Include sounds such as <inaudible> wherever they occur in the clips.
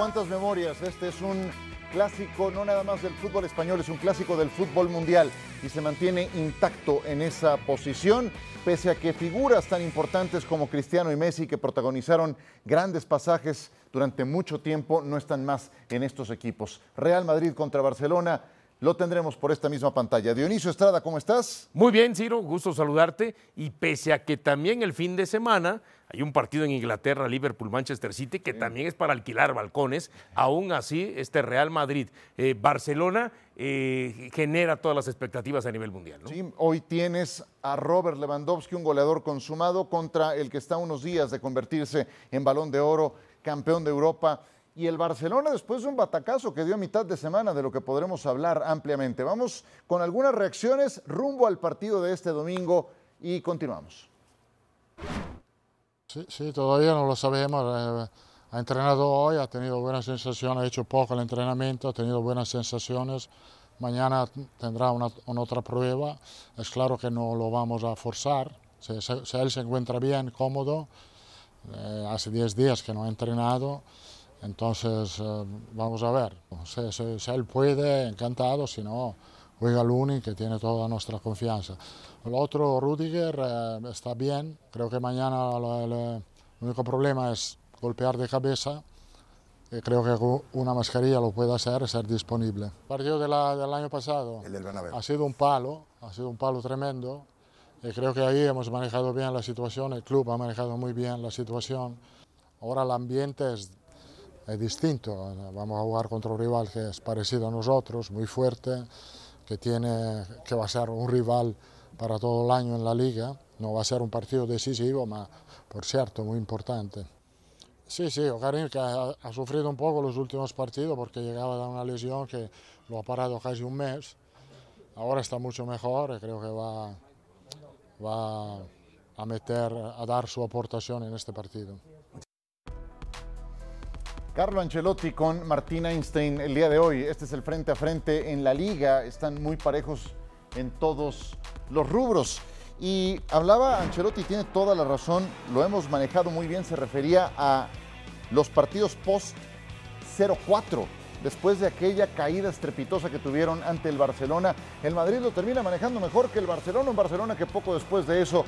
Cuántas memorias. Este es un clásico, no nada más del fútbol español, es un clásico del fútbol mundial y se mantiene intacto en esa posición, pese a que figuras tan importantes como Cristiano y Messi, que protagonizaron grandes pasajes durante mucho tiempo, no están más en estos equipos. Real Madrid contra Barcelona. Lo tendremos por esta misma pantalla. Dionisio Estrada, ¿cómo estás? Muy bien, Ciro, gusto saludarte. Y pese a que también el fin de semana hay un partido en Inglaterra, Liverpool-Manchester City, que también es para alquilar balcones, aún así este Real Madrid, eh, Barcelona, eh, genera todas las expectativas a nivel mundial. ¿no? Sí, hoy tienes a Robert Lewandowski, un goleador consumado, contra el que está unos días de convertirse en balón de oro, campeón de Europa. Y el Barcelona después de un batacazo que dio a mitad de semana, de lo que podremos hablar ampliamente. Vamos con algunas reacciones rumbo al partido de este domingo y continuamos. Sí, todavía no lo sabemos. eh, ha entrenado hoy, ha tenido buenas sensaciones, ha hecho poco el entrenamiento, ha tenido buenas sensaciones. Mañana tendrá una, otra prueba. Es claro que no lo vamos a forzar. Si, si- él se encuentra bien, cómodo, eh, hace 10 días que no ha entrenado, entonces eh, vamos a ver. Si él puede, encantado, si no, juega Luni, que tiene toda nuestra confianza. El otro, Rudiger, eh, está bien. Creo que mañana lo- el, el único problema es golpear de cabeza. Y creo que una mascarilla lo puede hacer, ser disponible. El partido de la- del año pasado El del ha sido un palo, ha sido un palo tremendo. Y creo que ahí hemos manejado bien la situación, el club ha manejado muy bien la situación. Ahora el ambiente es, es distinto. Vamos a jugar contra un rival que es parecido a nosotros, muy fuerte, que, tiene, que va a ser un rival para todo el año en la liga. No va a ser un partido decisivo, pero por cierto, muy importante. Sí, sí, Ocarín que ha, ha sufrido un poco los últimos partidos porque llegaba de una lesión que lo ha parado casi un mes. Ahora está mucho mejor y creo que va, va a meter, a dar su aportación en este partido. Carlo Ancelotti con Martín Einstein el día de hoy. Este es el frente a frente en la liga. Están muy parejos en todos los rubros. Y hablaba Ancelotti, tiene toda la razón, lo hemos manejado muy bien, se refería a los partidos post 0-4. Después de aquella caída estrepitosa que tuvieron ante el Barcelona, el Madrid lo termina manejando mejor que el Barcelona, un Barcelona que poco después de eso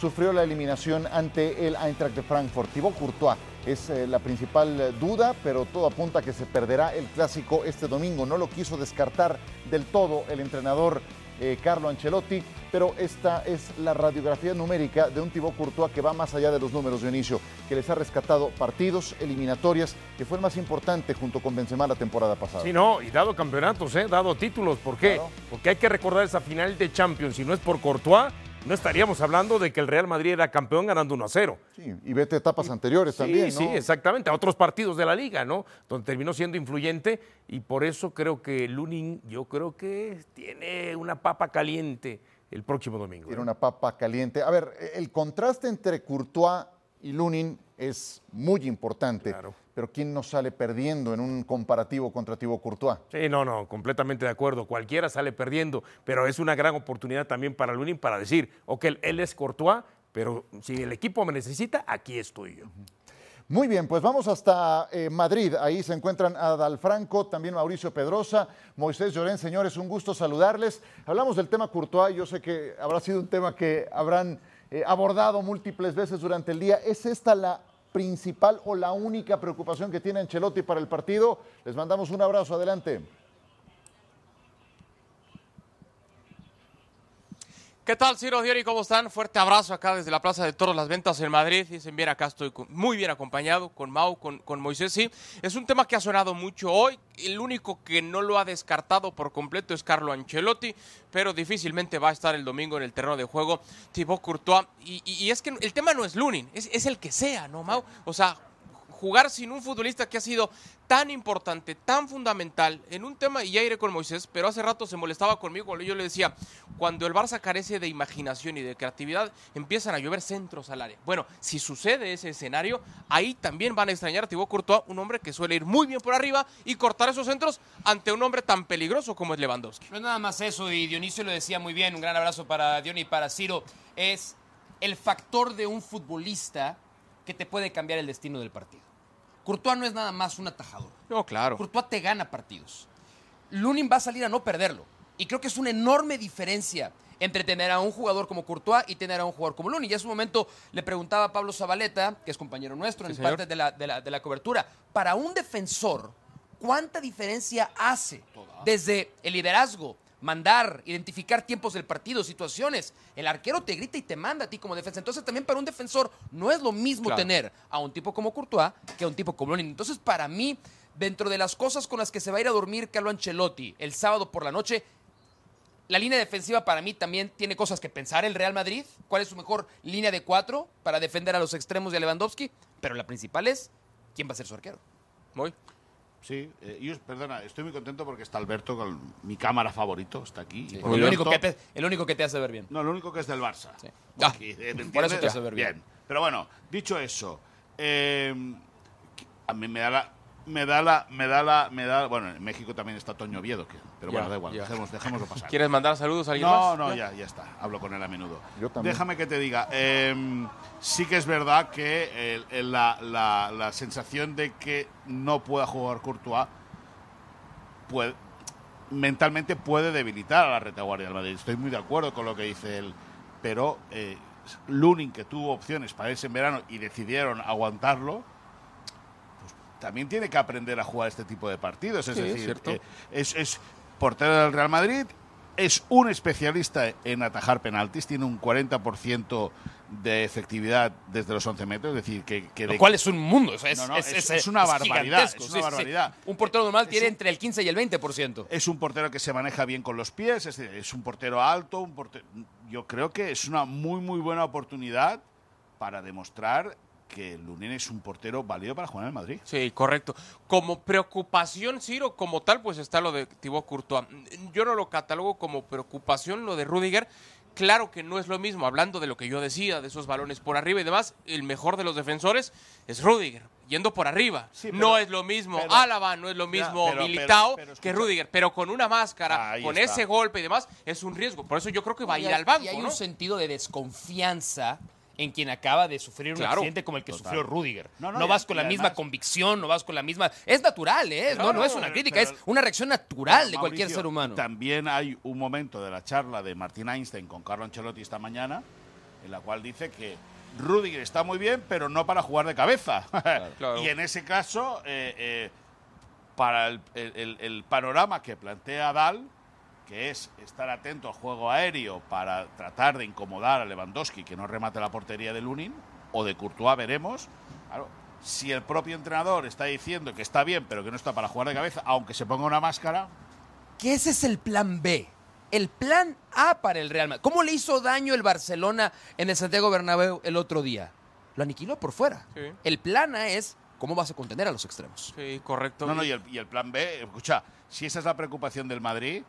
sufrió la eliminación ante el Eintracht de Frankfurt. Thibaut Courtois es eh, la principal duda, pero todo apunta a que se perderá el clásico este domingo. No lo quiso descartar del todo el entrenador eh, Carlo Ancelotti, pero esta es la radiografía numérica de un Thibaut Courtois que va más allá de los números de inicio, que les ha rescatado partidos, eliminatorias, que fue el más importante junto con Benzema la temporada pasada. Sí, no, y dado campeonatos, ¿eh? dado títulos. ¿Por qué? Claro. Porque hay que recordar esa final de Champions. Si no es por Courtois, no estaríamos hablando de que el Real Madrid era campeón ganando 1 a 0. Sí, y vete a etapas anteriores Sí, también, ¿no? sí, exactamente. A otros partidos de la liga, ¿no? Donde terminó siendo influyente y por eso creo que Lunin, yo creo que tiene una papa caliente el próximo domingo. Tiene ¿eh? una papa caliente. A ver, el contraste entre Courtois y Lunin es muy importante. Claro. Pero ¿quién no sale perdiendo en un comparativo contra Thibaut Courtois? Sí, no, no, completamente de acuerdo. Cualquiera sale perdiendo, pero es una gran oportunidad también para Lunin para decir, ok, él es Courtois, pero si el equipo me necesita, aquí estoy yo. Muy bien, pues vamos hasta eh, Madrid. Ahí se encuentran Adal Franco, también Mauricio Pedrosa, Moisés Llorén. Señores, un gusto saludarles. Hablamos del tema Courtois. Yo sé que habrá sido un tema que habrán eh, abordado múltiples veces durante el día. ¿Es esta la principal o la única preocupación que tiene Ancelotti para el partido? Les mandamos un abrazo. Adelante. ¿Qué tal, Ciro Diori? ¿Cómo están? Fuerte abrazo acá desde la Plaza de Toros Las Ventas en Madrid. Dicen bien, acá estoy muy bien acompañado con Mau, con, con Moisés. Sí, es un tema que ha sonado mucho hoy. El único que no lo ha descartado por completo es Carlo Ancelotti, pero difícilmente va a estar el domingo en el terreno de juego Thibaut Courtois. Y, y- y es que el tema no es Lunin, es, es el que sea, ¿no, Mau? O sea, jugar sin un futbolista que ha sido tan importante, tan fundamental en un tema, y ya iré con Moisés, pero hace rato se molestaba conmigo cuando yo le decía, cuando el Barça carece de imaginación y de creatividad, empiezan a llover centros al área. Bueno, si sucede ese escenario, ahí también van a extrañar a Thibaut Courtois, un hombre que suele ir muy bien por arriba y cortar esos centros ante un hombre tan peligroso como es Lewandowski. No es nada más eso, y Dionisio lo decía muy bien, un gran abrazo para Diony y para Ciro, es el factor de un futbolista que te puede cambiar el destino del partido. Courtois no es nada más un atajador. No, claro. Courtois te gana partidos. Lunin va a salir a no perderlo. Y creo que es una enorme diferencia entre tener a un jugador como Courtois y tener a un jugador como Lunin. Ya en su momento le preguntaba a Pablo Zabaleta, que es compañero nuestro en señor. parte de la, de la- de la cobertura, para un defensor, ¿cuánta diferencia hace desde el liderazgo, mandar, identificar tiempos del partido, situaciones? El arquero te grita y te manda a ti como defensa. Entonces también para un defensor no es lo mismo Claro. tener a un tipo como Courtois que a un tipo como Lunin. Entonces para mí, dentro de las cosas con las que se va a ir a dormir Carlo Ancelotti el sábado por la noche, la línea defensiva para mí también tiene cosas que pensar el Real Madrid. ¿Cuál es su mejor línea de cuatro para defender a los extremos de Lewandowski? Pero la principal es quién va a ser su arquero. Muy. Sí, eh, yo, perdona, estoy muy contento porque está Alberto, con mi cámara favorito, está aquí. y el, único que te, el único que te hace ver bien. No, lo único que es del Barça. Sí. Ah, Aquí, eh, ¿me por eso te hace ver bien. Pero bueno, dicho eso, eh, a mí me da la... Me da la, me da la, me da, bueno, en México también está Toño Oviedo, que, pero Ya, bueno, da igual, dejemos, dejémoslo pasar. ¿Quieres mandar saludos a alguien No, más? no, ya, ya está. Hablo con él a menudo. Yo también. Déjame que te diga. eh, sí que es verdad que el- el- la, la- la sensación de que no pueda jugar Courtois puede- mentalmente puede debilitar a la retaguardia del Madrid. Estoy muy de acuerdo con lo que dice él. Pero eh, Lunin, que tuvo opciones para irse en verano y decidieron aguantarlo, también tiene que aprender a jugar este tipo de partidos. Es Sí, decir, eh, es, es portero del Real Madrid, es un especialista en atajar penaltis, tiene un 40% de efectividad desde los 11 metros, es decir, que, que Lo de- cual es un mundo. o sea, es, No, no, es- es- una barbaridad, una barbaridad. Un portero normal tiene entre el 15 y el 20%. es un portero que se maneja bien con los pies, es, es un portero alto, un portero, yo creo que es una muy muy buena oportunidad para demostrar que Lunin es un portero válido para jugar en el Madrid. Sí, correcto. Como preocupación, Ciro, como tal, pues está lo de Thibaut Courtois. Yo no lo catalogo como preocupación lo de Rudiger. Claro que no es lo mismo, hablando de lo que yo decía, de esos balones por arriba y demás, el mejor de los defensores es Rudiger, yendo por arriba. Sí, pero- no es lo mismo pero- Álava, no es lo Ya, mismo pero- Militao pero- pero que. Rudiger, pero con una máscara, Ahí con está. ese golpe y demás, es un riesgo. Por eso yo creo que va a ir hay- al banco, Y hay ¿no? un sentido de desconfianza en quien acaba de sufrir un Claro. accidente como el que sufrió Rudiger. No, No, no, y- vas con y la misma convicción, no vas con la misma... Es natural, ¿eh? no, no es una crítica, pero- es una reacción natural Pero, de cualquier Mauricio, ser humano. También hay un momento de la charla de Martín Einstein con Carlo Ancelotti esta mañana, en la cual dice que Rudiger está muy bien, pero no para jugar de cabeza. <laughs> Claro. y en ese caso, eh, eh, para el, el- el- el panorama que plantea Dal, que es estar atento al juego aéreo para tratar de incomodar a Lewandowski que no remate la portería de Lunin, o de Courtois, veremos. Claro, si el propio entrenador está diciendo que está bien, pero que no está para jugar de cabeza, aunque se ponga una máscara, que ese es el plan B. El plan A para el Real Madrid. ¿Cómo le hizo daño el Barcelona en el Santiago Bernabéu el otro día? Lo aniquiló por fuera. Sí. El plan A es cómo vas a contener a los extremos. Sí, correcto. No, no, y el, y el plan B, escucha, si esa es la preocupación del Madrid,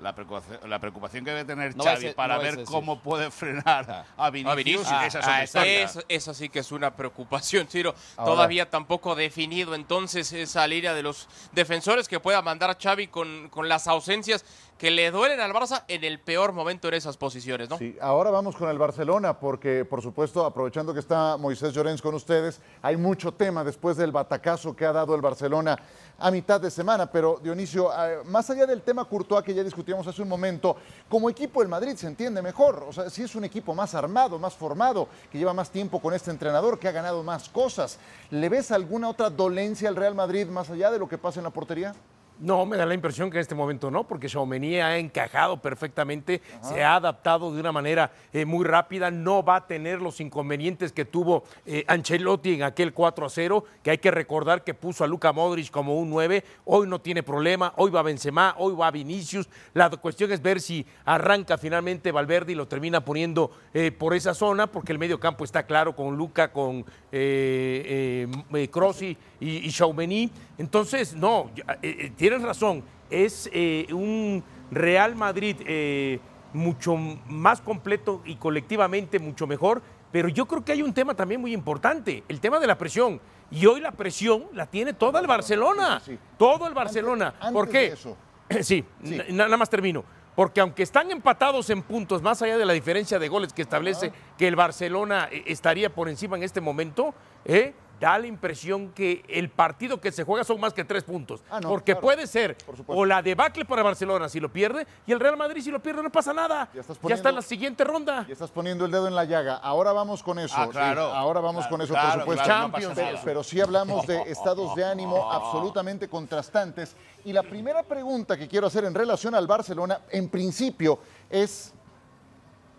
la preocupación, la preocupación que debe tener No Xavi para no ver cómo puede frenar a Vinicius, A Vinicius. esa Ah. Eso, eso sí que es una preocupación, <laughs> Ciro. Ahora- Todavía tampoco definido entonces esa línea de los defensores que pueda mandar a Xavi con, con las ausencias que le duelen al Barça en el peor momento en esas posiciones, ¿no? Sí, ahora vamos con el Barcelona, porque por supuesto, aprovechando que está Moisés Llorens con ustedes, hay mucho tema después del batacazo que ha dado el Barcelona a mitad de semana. Pero Dionisio, eh, más allá del tema Courtois que ya discutíamos hace un momento, como equipo el Madrid se entiende mejor. O sea, si es un equipo más armado, más formado, que lleva más tiempo con este entrenador, que ha ganado más cosas. ¿Le ves alguna otra dolencia al Real Madrid más allá de lo que pasa en la portería? No, me da la impresión que en este momento no, porque Xiaomeni ha encajado perfectamente, se ha adaptado de una manera eh, muy rápida, no va a tener los inconvenientes que tuvo eh, Ancelotti en aquel 4 a 0, que hay que recordar que puso a Luka Modric como un 9, hoy no tiene problema, hoy va Benzema, hoy va Vinicius, la cuestión es ver si arranca finalmente Valverde y lo termina poniendo eh, por esa zona, porque el medio campo está claro con Luca, con eh, Crossi y, y. Entonces, no, eh, tienes razón, es eh, un Real Madrid eh, mucho más completo y colectivamente mucho mejor, pero yo creo que hay un tema también muy importante, el tema de la presión. Y hoy la presión la tiene todo el Barcelona, Sí, sí, sí. todo el Barcelona. Antes- ¿Por qué? eso. <clears throat> Sí, nada más termino. Porque aunque están empatados en puntos, más allá de la diferencia de goles que establece que el Barcelona eh, estaría por encima en este momento, ¿eh? Da la impresión que el partido que se juega son más que tres puntos. Ah, no, porque claro. puede ser o la debacle para Barcelona si lo pierde, y el Real Madrid si lo pierde no pasa nada. Ya estás está en la siguiente ronda. Y estás poniendo el dedo en la llaga. Ahora vamos con eso. Ah, claro. Sí, ahora vamos Claro, con eso, claro, por supuesto. no Champions, pero sí hablamos de <laughs> estados de ánimo absolutamente contrastantes. Y la primera pregunta que quiero hacer en relación al Barcelona, en principio, es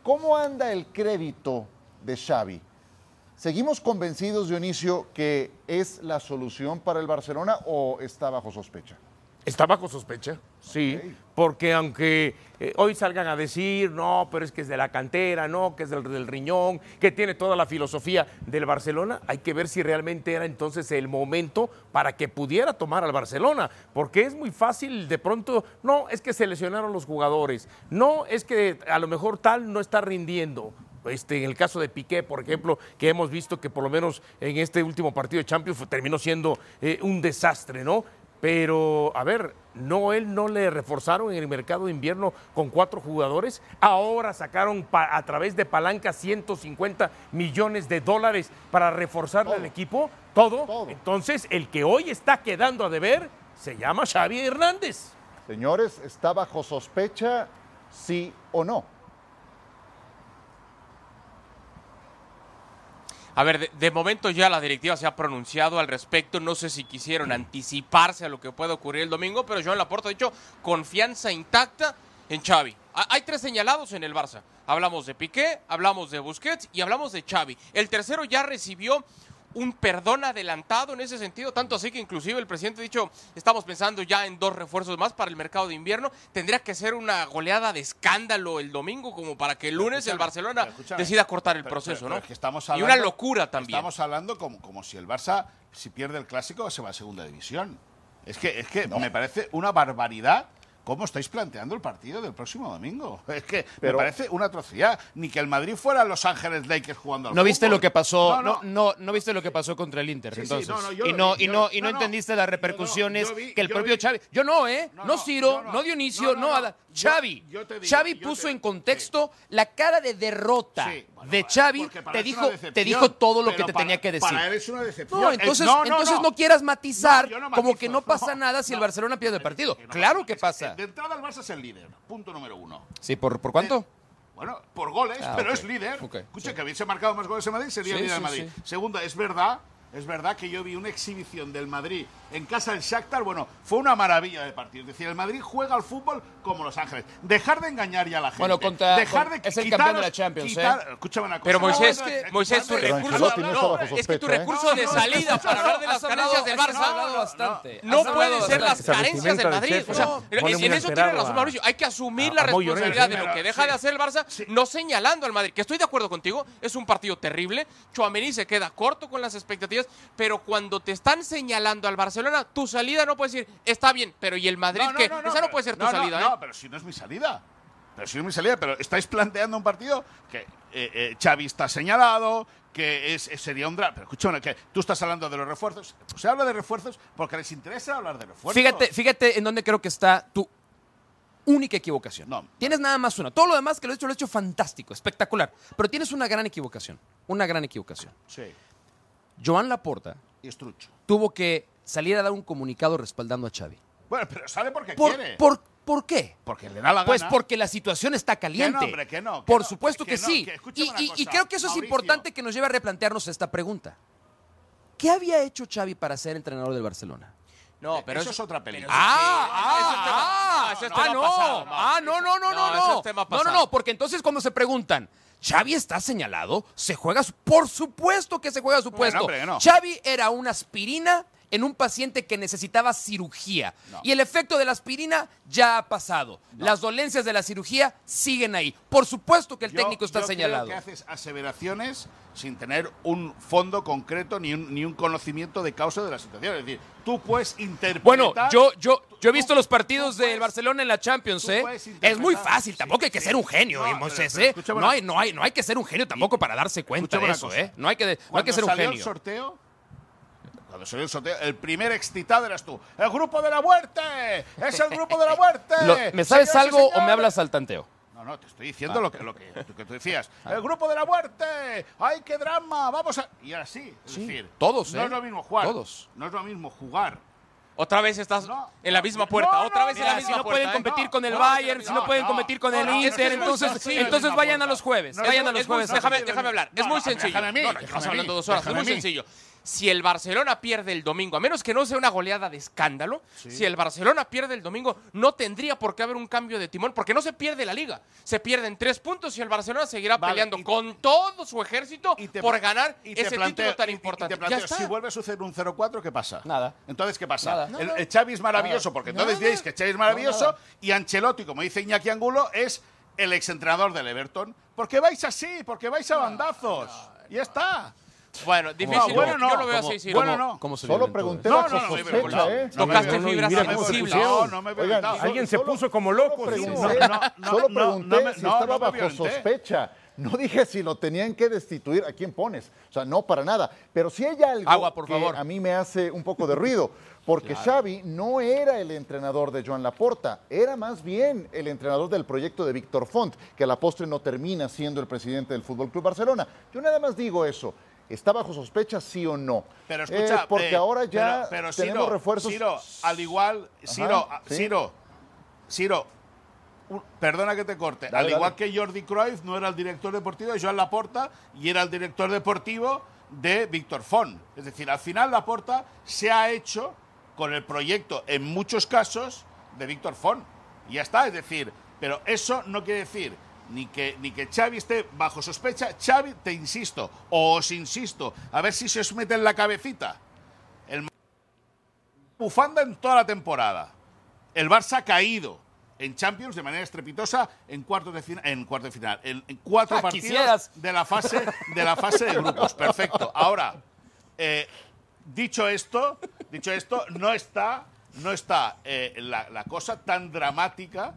¿cómo anda el crédito de Xavi? ¿Seguimos convencidos, Dionisio, que es la solución para el Barcelona o está bajo sospecha? Está bajo sospecha, sí, porque aunque eh, hoy salgan a decir, no, pero es que es de la cantera, no, que es del, del riñón, que tiene toda la filosofía del Barcelona, hay que ver si realmente era entonces el momento para que pudiera tomar al Barcelona, porque es muy fácil de pronto, no, es que se lesionaron los jugadores, no, es que a lo mejor tal no está rindiendo, este, en el caso de Piqué, por ejemplo, que hemos visto que por lo menos en este último partido de Champions terminó siendo eh, un desastre, ¿no? Pero, a ver, no, él no le reforzaron en el mercado de invierno con cuatro jugadores. Ahora sacaron a través de palanca 150 millones de dólares para reforzarle al equipo. ¿Todo? Todo. Entonces, el que hoy está quedando a deber se llama Xavi Hernández. Señores, ¿está bajo sospecha, sí o no? A ver, de, de momento ya la directiva se ha pronunciado al respecto. No sé si quisieron anticiparse a lo que pueda ocurrir el domingo, pero Joan Laporta ha dicho confianza intacta en Xavi. Ha- Hay tres señalados en el Barça. Hablamos de Piqué, hablamos de Busquets y hablamos de Xavi. El tercero ya recibió un perdón adelantado en ese sentido, tanto así que inclusive el presidente ha dicho, estamos pensando ya en dos refuerzos más para el mercado de invierno. Tendría que ser una goleada de escándalo el domingo como para que el lunes el Barcelona decida cortar el Pero- proceso, pero- ¿no? pero es que estamos y una locura también. Estamos hablando como, como si el Barça, si pierde el clásico, se va a segunda división. Es que, es que me parece una barbaridad cómo estáis planteando el partido del próximo domingo. <laughs> Es que Pero- me parece una atrocidad. Ni que el Madrid fuera Los Ángeles Lakers jugando al No viste lo que pasó, No, no, no. viste lo que pasó contra el Inter, Sí, entonces. no, no, yo y no, vi, y no, y no entendiste las repercusiones vi- que el propio vi- Xavi. Yo no, ¿eh? No, Ciro, no, no. Dionisio, No. Ada- Xavi. yo te digo, Xavi puso te- en contexto la cara de derrota bueno, de Xavi. Te dijo, te dijo todo lo que te para- tenía que decir. Para él es una decepción. No, Eh, entonces, no, no, entonces no. quieras matizar como que no pasa nada si el. Barcelona pierde el partido. Claro que pasa. De entrada el Barça es el líder, punto número uno. Sí, ¿por, por cuánto? Bueno, por goles, Ah, pero es líder. Escucha, sí. que hubiese marcado más goles en Madrid, sería Sí, líder de Madrid. Segunda, es verdad, es verdad que yo vi una exhibición del Madrid en casa del Shakhtar, bueno, fue una maravilla de partido. Es decir, el Madrid juega al fútbol como Los Ángeles. Dejar de engañar ya a la gente. Bueno, contra- Dejar con- de es el quitaros- campeón de la Champions, quitar- ¿eh? Escúchame una cosa. Pero Moisés, No, que- no, Moisés, tu recurso, no es que tu sospecha, ¿eh? recurso de No, no, salida no, para no, hablar de las carencias del Barça hablado bastante. no pueden ser las carencias del Madrid. O sea, ¿no? en, eso tiene razón Mauricio. Hay que asumir la responsabilidad de lo Pero, que deja de hacer el Barça, no señalando al Madrid. Que estoy de acuerdo contigo, es un partido terrible. Chouameni se queda corto con las expectativas, pero cuando te están señalando al Barcelona, tu salida no puede decir, está bien, pero ¿y el Madrid qué? Esa no puede ser tu no, no, salida, No, ¿eh? pero si no es mi salida. Pero si no es mi salida, pero estáis planteando un partido que eh, eh, Xavi está señalado, que es, es- sería un drama. Pero escúchame, que tú estás hablando de los refuerzos. Se habla de refuerzos porque les interesa hablar de refuerzos. Fíjate, fíjate en dónde creo que está tu única equivocación. No. Tienes nada más una. Todo lo demás que lo he hecho, lo he hecho fantástico, espectacular. Pero tienes una gran equivocación. Una gran equivocación. Sí, Joan Laporta y estrucho. tuvo que salir a dar un comunicado respaldando a Xavi. Bueno, pero sale porque ¿Por, quiere. por, ¿por qué? porque le da la gana. Pues porque la situación está caliente. Que no, hombre, que no, que Por no, supuesto que que, no, sí. y, creo que eso es importante que nos lleve a replantearnos esta pregunta. ¿Qué había hecho Xavi para ser entrenador del Barcelona? No, pero eso eso- es otra película. Ah, Ah, ah, no, ah, no, ah, no, no, no, no, No, no, eso es tema no, no, porque entonces cuando se preguntan, ¿Xavi está señalado? ¿Se juega? su- Por supuesto que se juega su puesto. hombre, que no. Xavi era una aspirina en un paciente que necesitaba cirugía. Y el efecto de la aspirina ya ha pasado. Las dolencias de la cirugía siguen ahí. Por supuesto que el Yo- técnico está yo creo señalado. que haces aseveraciones sin tener un fondo concreto ni un, ni un conocimiento de causa de la situación. Es decir, tú puedes interpretar. Bueno, yo, yo, yo he tú- visto los partidos tú del Barcelona en la Champions, tú ¿eh? Es muy fácil, tampoco hay que Sí, ser un genio, No, ¿eh, pero- Moisés, pero ¿eh? escúchame No hay, no, hay, no hay que ser un genio tampoco para darse cuenta de eso, cosa. ¿eh? No hay que, no hay que ser un salió genio. el sorteo, cuando salió el sorteo, el primer excitado eras tú. ¡El grupo de la muerte! ¡Es el grupo de la muerte! <laughs> Lo- ¿Me sabes algo o me hablas al tanteo? No, no, te estoy diciendo lo, que, lo, que, lo que tú decías. <laughs> ¡El grupo de la muerte! ¡Ay, qué drama! ¡Vamos a...! Y ahora sí, es Sí, decir... todos, No ¿eh? es lo mismo jugar. Todos. No es lo mismo jugar. Otra vez estás No, en la misma puerta, no, otra vez en mira, la si misma no puerta. pueden ¿eh? competir con el no, Bayern, no, si no pueden no, competir con no, el no, es que Inter, entonces, sencillo, entonces es vayan a los jueves, No, vayan a los jueves. Déjame, déjame hablar. No, es muy sencillo. déjame a mí, no, no, mí, hablando dos horas. Es muy sencillo. Si el Barcelona pierde el domingo, a menos que no sea una goleada de escándalo, si el Barcelona pierde el domingo, no tendría por qué haber un cambio de timón, porque no se pierde la liga. Se pierden tres puntos y el Barcelona seguirá Vale, peleando con todo su ejército Y te- por ganar y te ese planteo- título tan y- y te importante. planteo, ya está. Si vuelve a suceder un 0-4, ¿qué pasa? Nada. Entonces, ¿qué pasa? Nada. El, el Xavi es maravilloso, porque entonces diréis que Xavi es maravilloso y Ancelotti, como dice Iñaki Angulo, es el exentrenador del Everton. Porque vais así, porque vais a bandazos. Y ya está. Bueno, difícil. No, bueno, no. Yo lo veo Como- así, sí. bueno, ¿no? no. ¿Cómo se Solo violentó pregunté sospecha, inventado. ¿eh? Tocaste. No, no me Oigan. Alguien se puso como loco. sí. pregunté, No, no, no, solo pregunté si no, estaba bajo sospecha. No dije si lo tenían que destituir. ¿A quién pones? O sea, no para nada. Pero sí hay algo Agua, por que favor. a mí me hace un poco de ruido. Porque Xavi no era el entrenador de Joan Laporta, era más bien el entrenador del proyecto de Víctor Font, que a la postre no termina siendo el presidente del Fútbol Club Barcelona. Yo nada más digo eso. ¿Está bajo sospecha, sí o no? Pero Eh, escucha, porque eh, ahora ya pero, pero tenemos Ciro, refuerzos. Ciro, al igual, Ciro, Ajá, sí. Ciro, Ciro, perdona que te corte. Dale, al igual que Jordi Cruyff no era el director deportivo de Joan Laporta y era el director deportivo de Víctor Font. Es decir, al final Laporta se ha hecho con el proyecto, en muchos casos, de Víctor Font. Y ya está, es decir, pero eso no quiere decir ni que, ni que Xavi esté bajo sospecha. Xavi, te insisto, o os insisto, a ver si se os mete en la cabecita. El bufanda en toda la temporada. El Barça ha caído en Champions de manera estrepitosa en cuartos de final, en cuartos de final, en, en cuatro Ah, partidos quisieras. de la fase de la fase de grupos. Perfecto. Ahora, eh, dicho esto, dicho esto, no está, no está eh, la, la cosa tan dramática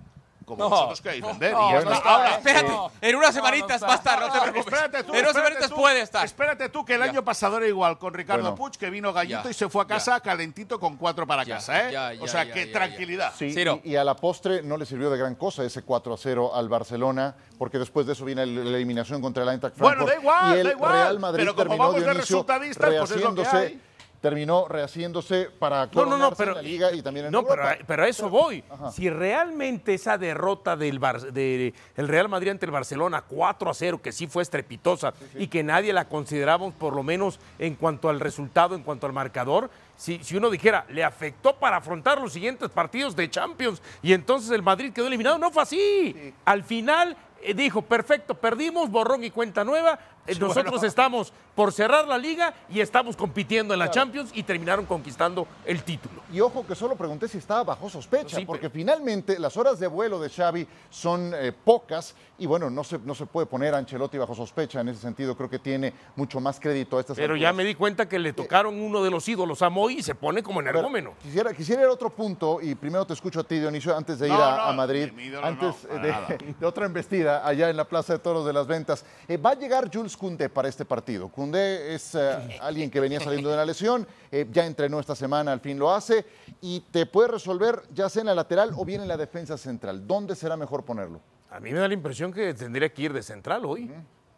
como No. vosotros queréis vender. No, Y ya no está. está, Ahora. Espérate, No. en unas semanitas no va a estar, no te preocupes. espérate tú, en unas semanitas tú, puede estar. Espérate tú, que el año pasado era igual con Ricardo Bueno. Puig, que vino gallito Ya, y se fue a casa ya. calentito con cuatro para Ya, casa, ¿eh? ya, ya, o sea, ya, que ya, tranquilidad. Sí, y, y a la postre no le sirvió de gran cosa ese 4 a 0 al Barcelona, porque después de eso viene la eliminación contra el Eintracht Bueno, Frankfurt. da igual, y el da igual, Real Madrid pero como terminó vamos de resultadistas, pues es lo que hay. Terminó rehaciéndose para No, no, no, pero en la Liga y también en no, pero, Europa. a- pero a eso voy. Si realmente esa derrota del Bar- de el Real Madrid ante el Barcelona 4 a 0, que sí fue estrepitosa y que nadie la consideramos por lo menos en cuanto al resultado, en cuanto al marcador, si, si uno dijera, le afectó para afrontar los siguientes partidos de Champions y entonces el Madrid quedó eliminado, no fue así. Al final eh, dijo, perfecto, perdimos, borrón y cuenta nueva. Eh, nosotros estamos por cerrar la liga y estamos compitiendo en la Champions y terminaron conquistando el título. Y ojo que solo pregunté si estaba bajo sospecha, Sí, porque finalmente las horas de vuelo de Xavi son eh, pocas y bueno, no se, no se puede poner a Ancelotti bajo sospecha. En ese sentido creo que tiene mucho más crédito a estas Pero ya me di cuenta que le tocaron uno de los ídolos a Moy y se pone como energúmeno. Quisiera, quisiera ir a otro punto y primero te escucho a ti, Dionisio, antes de ir a, no, a Madrid, antes <laughs> de, otra embestida allá en la Plaza de Toros de las Ventas. Eh, va a llegar Jules Koundé para este partido. Koundé es eh, alguien que venía saliendo de una <laughs> lesión, eh, ya entrenó esta semana, al fin lo hace, y te puede resolver ya sea en la lateral o bien en la defensa central. ¿Dónde será mejor ponerlo? A mí me da la impresión que tendría que ir de central hoy.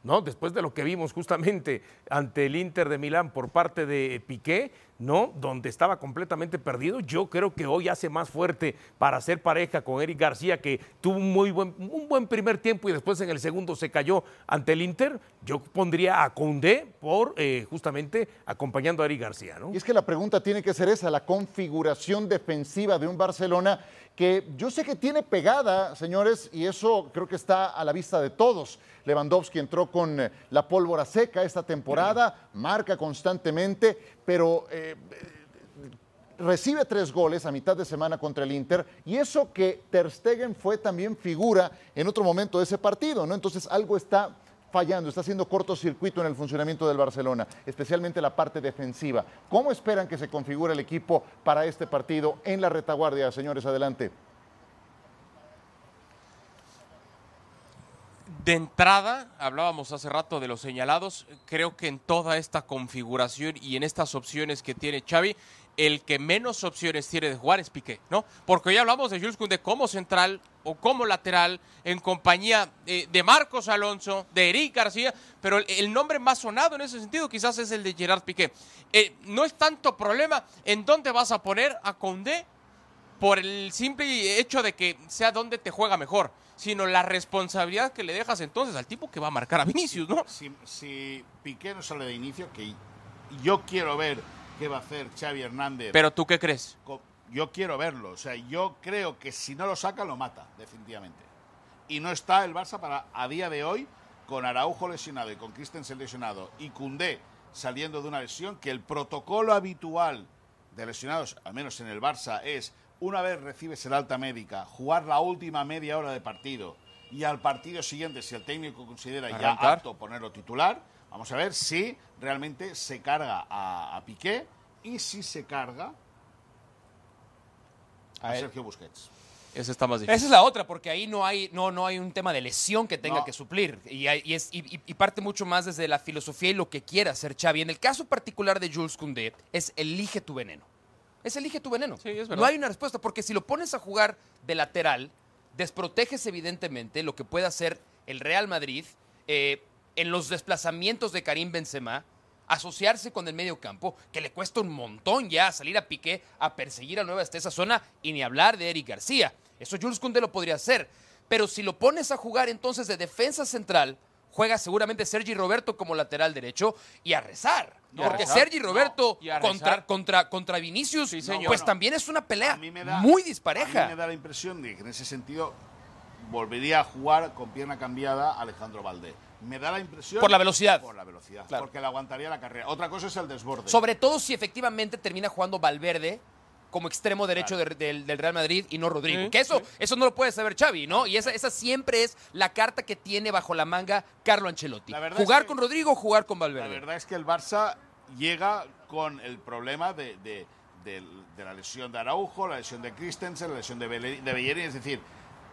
¿No? Después de lo que vimos justamente ante el Inter de Milán por parte de Piqué, ¿no? Donde estaba completamente perdido, yo creo que hoy hace más fuerte para hacer pareja con Eric García, que tuvo un muy buen, un buen primer tiempo y después en el segundo se cayó ante el Inter. Yo pondría a Condé por eh, justamente acompañando a Eric García, ¿no? Y es que la pregunta tiene que ser esa, la configuración defensiva de un Barcelona que yo sé que tiene pegada, señores, y eso creo que está a la vista de todos. Lewandowski entró con eh, la pólvora seca esta temporada, marca constantemente, pero eh, recibe tres goles a mitad de semana contra el Inter y eso que Ter Stegen fue también figura en otro momento de ese partido, ¿no? Entonces algo está fallando, está haciendo cortocircuito en el funcionamiento del Barcelona, especialmente la parte defensiva. ¿Cómo esperan que se configure el equipo para este partido en la retaguardia, señores? Adelante. De entrada, hablábamos hace rato de los señalados, creo que en toda esta configuración y en estas opciones que tiene Xavi, el que menos opciones tiene de jugar es Piqué, ¿no? Porque hoy hablamos de Jules Koundé como central o como lateral en compañía eh, de Marcos Alonso, de Eric García, pero el, el, nombre más sonado en ese sentido quizás es el de Gerard Piqué. Eh, no es tanto problema en dónde vas a poner a Koundé por el simple hecho de que sea donde te juega mejor, sino la responsabilidad que le dejas entonces al tipo que va a marcar a Vinicius, ¿no? Si, si Piqué no sale de inicio, que yo quiero ver qué va a hacer Xavi Hernández. Pero tú qué crees? Yo quiero verlo. O sea, yo creo que si no lo saca, lo mata, definitivamente. Y no está el Barça para, a día de hoy, con Araujo lesionado y con Christensen lesionado y Cundé saliendo de una lesión, que el protocolo habitual de lesionados, al menos en el Barça, es una vez recibes el alta médica, jugar la última media hora de partido y al partido siguiente, si el técnico considera ya apto ponerlo titular, vamos a ver si realmente se carga a, a Piqué y si se carga a. Sergio Busquets. Ese está más difícil. Esa es la otra, porque ahí no hay, no, no hay un tema de lesión que tenga No. que suplir. Y, hay- y es, y, y- y parte mucho más desde la filosofía y lo que quiera hacer Xavi. En el caso particular de Jules Koundé, es elige tu veneno. Es elige tu veneno. Sí, es verdad. no hay una respuesta, porque si lo pones a jugar de lateral, desproteges evidentemente lo que puede hacer el Real Madrid eh, en los desplazamientos de Karim Benzema, asociarse con el medio campo, que le cuesta un montón ya salir a Piqué a perseguir a Nueva hasta esa zona y ni hablar de Eric García. Eso Jules Koundé lo podría hacer. Pero si lo pones a jugar entonces de defensa central, juega seguramente Sergi Roberto como lateral derecho y a rezar. Y a Porque rezar. Sergi Roberto No, contra, contra, contra Vinicius, Sí, señor. pues No. también es una pelea da- muy A mí dispareja. me da la impresión de que en ese sentido volvería a jugar con pierna cambiada Alejandro Valdé. Me da la impresión. Por la velocidad. Por la velocidad. Claro. Porque le aguantaría la carrera. Otra cosa es el desborde. Sobre todo si efectivamente termina jugando Valverde como extremo derecho de- del, del Real Madrid y no Rodrigo. Sí, que eso, eso no lo puede saber Xavi, ¿no? Y esa, esa siempre es la carta que tiene bajo la manga Carlo Ancelotti. La Jugar es que- con Rodrigo o jugar con La Valverde. verdad es que el Barça llega con el problema de, de- de- de la lesión de Araujo, la lesión de Christensen, la lesión de Bellerín. Es decir,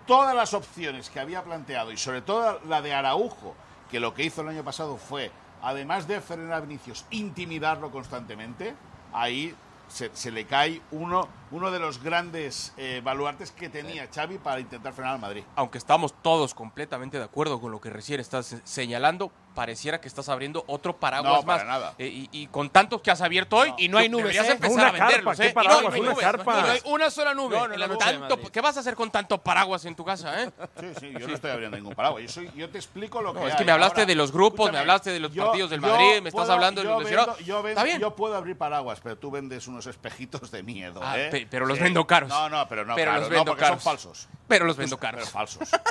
todas las opciones que había planteado y sobre todo la de Araujo, que lo que hizo el año pasado fue, además de frenar a Vinicius, intimidarlo constantemente, ahí se, se le cae uno, uno de los grandes eh, baluartes que tenía Xavi para intentar frenar al Madrid. Aunque estamos todos completamente de acuerdo con lo que recién estás se- señalando, pareciera que estás abriendo otro paraguas No, para más. nada. Eh, y, y con tantos que has abierto hoy, Y no hay nubes, deberías ¿eh? empezar Una a venderlos, carpa, ¿qué ¿eh? paraguas? Y no hay Una nubes, carpa. no, No no, hay una sola nube no, no, en la no, tanto-. ¿Qué vas a hacer con tanto paraguas en tu casa, eh? Sí, sí, yo no estoy abriendo ningún paraguas. Yo, soy- yo te explico lo que No, es hay. que me hablaste Ahora, de los grupos, me hablaste de los partidos del Madrid, me estás hablando de yo los vendo- yo, vendo- Está bien. yo puedo abrir paraguas, pero tú vendes unos espejitos de miedo. Ah, ¿eh? pe- pero los vendo caros. No, no, pero no, Pero los no, vendo caros. son falsos. Pero los vendo Pero caros. falsos. <laughs>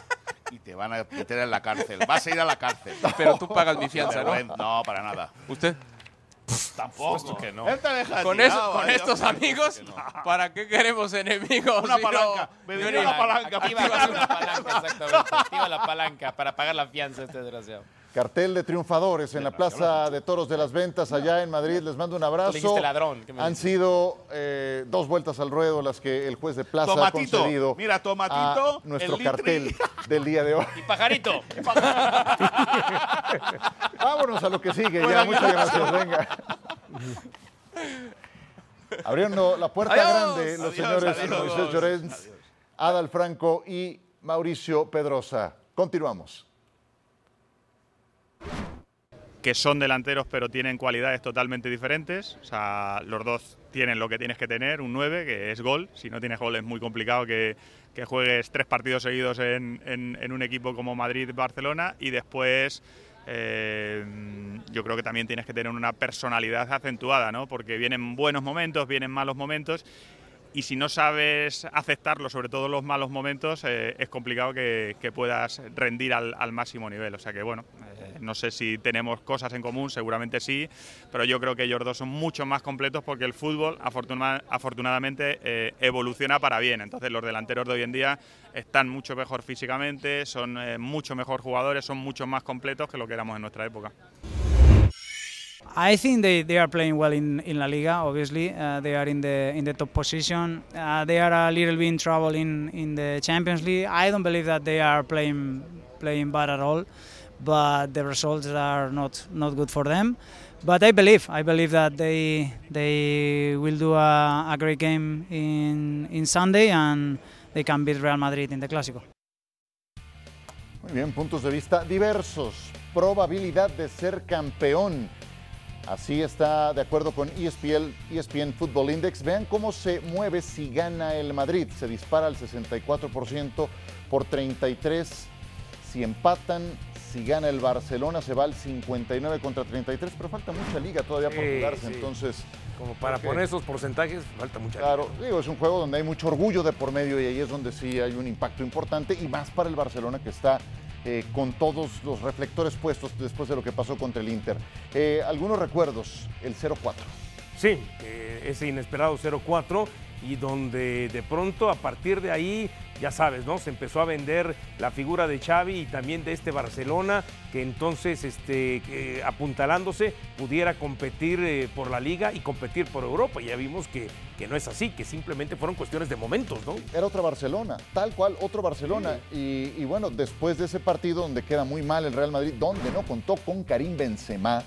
Y te van a meter en la cárcel. Vas a ir a la cárcel. <laughs> Pero tú pagas mi fianza, ¿no? No, para nada. ¿Usted? Tampoco. que no. Él te deja Con, tirado, eso, con estos amigos, que no. ¿para qué queremos enemigos? Una si no- palanca. Vendría Yo ni- una palanca. Activa la palanca, exactamente. Activa la palanca para pagar la fianza este desgraciado. Cartel de triunfadores en la Plaza de Toros de las Ventas allá en Madrid. Les mando un abrazo. Le ladrón, ¿qué me Han sido eh, dos vueltas al ruedo las que el juez de Plaza Tomatito. ha concedido Mira, Tomatito, a nuestro el cartel litri. <laughs> del día de hoy. Y <laughs> pajarito. Vámonos a lo que sigue ya. Muchas gracias. Venga. Abriendo la puerta Adiós. grande los Adiós, señores adiós. Moisés Llorens, Adal Franco y Mauricio Pedrosa. Continuamos. Que son delanteros pero tienen cualidades totalmente diferentes. O sea, los dos tienen lo que tienes que tener, un 9, que es gol. Si no tienes gol es muy complicado que, que juegues tres partidos seguidos en, un equipo como Madrid-Barcelona y después... eh, yo creo que también tienes que tener una personalidad acentuada, ¿no? Porque vienen buenos momentos, vienen malos momentos y si no sabes aceptarlo, sobre todo los malos momentos, eh, es complicado que, que puedas rendir al, al máximo nivel. O sea que bueno, eh, no sé si tenemos cosas en común, seguramente sí, pero yo creo que ellos dos son mucho más completos porque el fútbol afortuna- afortunadamente eh, evoluciona para bien. Entonces los delanteros de hoy en día están mucho mejor físicamente, son mucho mejor jugadores, son mucho más completos que lo que éramos en nuestra época. I think they, they are playing well in, in La Liga. Obviously, uh, they are in the in the top position. Uh, they are a little bit in trouble in, in the Champions League. I don't believe that they are playing playing bad at all, but the results are not not good for them. But I believe I believe that they they will do a, a great game in in Sunday and they can beat Real Madrid in the Clásico. Muy bien, puntos de vista diversos. Probabilidad de ser campeón. Así está de acuerdo con ESPN, ESPN Football Index. Vean cómo se mueve si gana el Madrid. Se dispara al 64% por 33. Si empatan, si gana el Barcelona, se va al 59 contra 33. Pero falta mucha liga todavía por jugarse. sí. Entonces, Como para poner esos porcentajes, falta mucha Claro, digo, es un juego donde hay mucho orgullo de por medio y ahí es donde sí hay un impacto importante y más para el Barcelona que está eh, con todos los reflectores puestos después de lo que pasó contra el Inter. Eh, algunos recuerdos, el 0-4. Sí, eh, ese inesperado 0-4 y donde de pronto a partir de ahí, ya sabes, ¿no? Se empezó a vender la figura de Xavi y también de este Barcelona, que entonces, este, apuntalándose, pudiera competir eh, por la liga y competir por Europa. Ya vimos que, que no es así, que simplemente fueron cuestiones de momentos, ¿no? Era otra Barcelona, tal cual, otro Barcelona. Y, y bueno, después de ese partido donde queda muy mal el Real Madrid, donde no contó con Karim Benzema,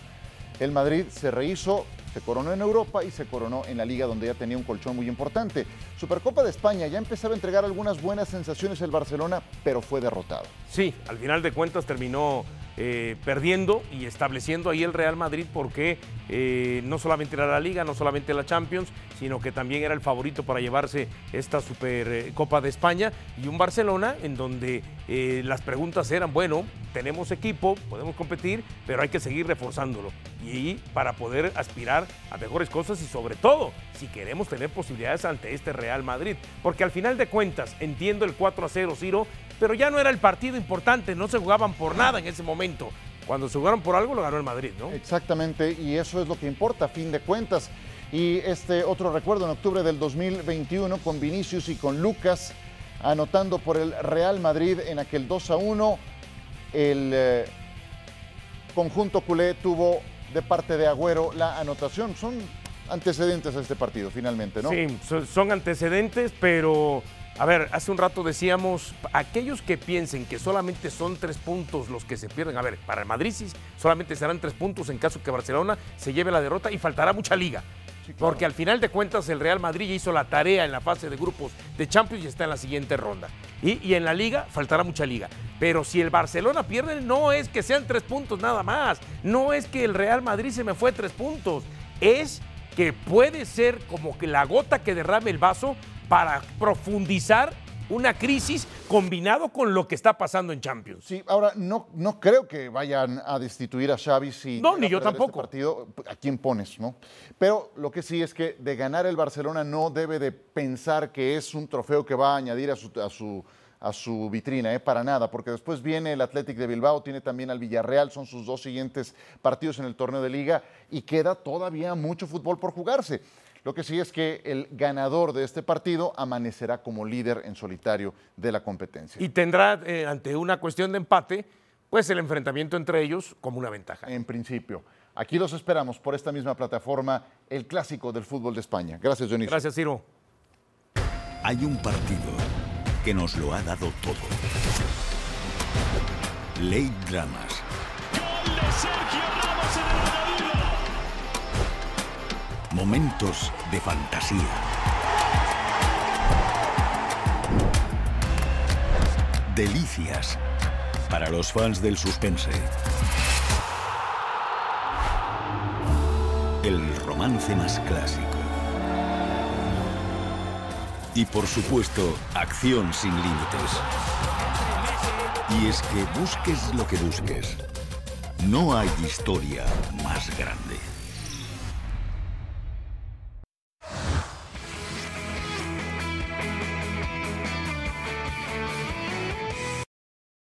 el Madrid se rehizo, se coronó en Europa y se coronó en la liga donde ya tenía un colchón muy importante. Supercopa de España ya empezaba a entregar algunas buenas sensaciones el Barcelona, pero fue derrotado. Sí, al final de cuentas terminó eh, perdiendo y estableciendo ahí el Real Madrid porque eh, no solamente era la Liga, no solamente la Champions, sino que también era el favorito para llevarse esta Supercopa de España y un Barcelona en donde eh, las preguntas eran, bueno, tenemos equipo, podemos competir, pero hay que seguir reforzándolo y para poder aspirar a mejores cosas y sobre todo si queremos tener posibilidades ante este Real Madrid, porque al final de cuentas entiendo el 4 a 0 Ciro, pero ya no era el partido importante, no se jugaban por nada en ese momento. Cuando se jugaron por algo lo ganó el Madrid, ¿no? Exactamente, y eso es lo que importa a fin de cuentas. Y este otro recuerdo en octubre del 2021 con Vinicius y con Lucas anotando por el Real Madrid en aquel 2 a 1. El eh, conjunto culé tuvo de parte de Agüero la anotación. Son antecedentes a este partido, finalmente, ¿no? Sí, so- son antecedentes, pero a ver, hace un rato decíamos, aquellos que piensen que solamente son tres puntos los que se pierden, a ver, para el Madrid sí, solamente serán tres puntos en caso que Barcelona se lleve la derrota y faltará mucha liga. Porque al final de cuentas el Real Madrid ya hizo la tarea en la fase de grupos de Champions y está en la siguiente ronda. Y, y en la liga faltará mucha liga. Pero si el Barcelona pierde, no es que sean tres puntos nada más. No es que el Real Madrid se me fue tres puntos. Es que puede ser como que la gota que derrame el vaso para profundizar una crisis combinado con lo que está pasando en Champions. Sí, ahora no, no creo que vayan a destituir a Xavi si No, ni yo este tampoco. partido, ¿a quién pones, no? Pero lo que sí es que de ganar el Barcelona no debe de pensar que es un trofeo que va a añadir a su, a su, a su vitrina, ¿eh? para nada, porque después viene el Athletic de Bilbao, tiene también al Villarreal, son sus dos siguientes partidos en el torneo de liga y queda todavía mucho fútbol por jugarse. Lo que sí es que el ganador de este partido amanecerá como líder en solitario de la competencia. Y tendrá eh, ante una cuestión de empate, pues el enfrentamiento entre ellos como una ventaja. en principio. Aquí los esperamos por esta misma plataforma, el clásico del fútbol de España. Gracias, Dionisio. Gracias, Ciro. Hay un partido que nos lo ha dado todo. Late Dramas. Momentos de fantasía. Delicias para los fans del suspense. romance más clásico. Y por supuesto, acción sin límites. Y es que busques lo que busques, no hay historia más grande.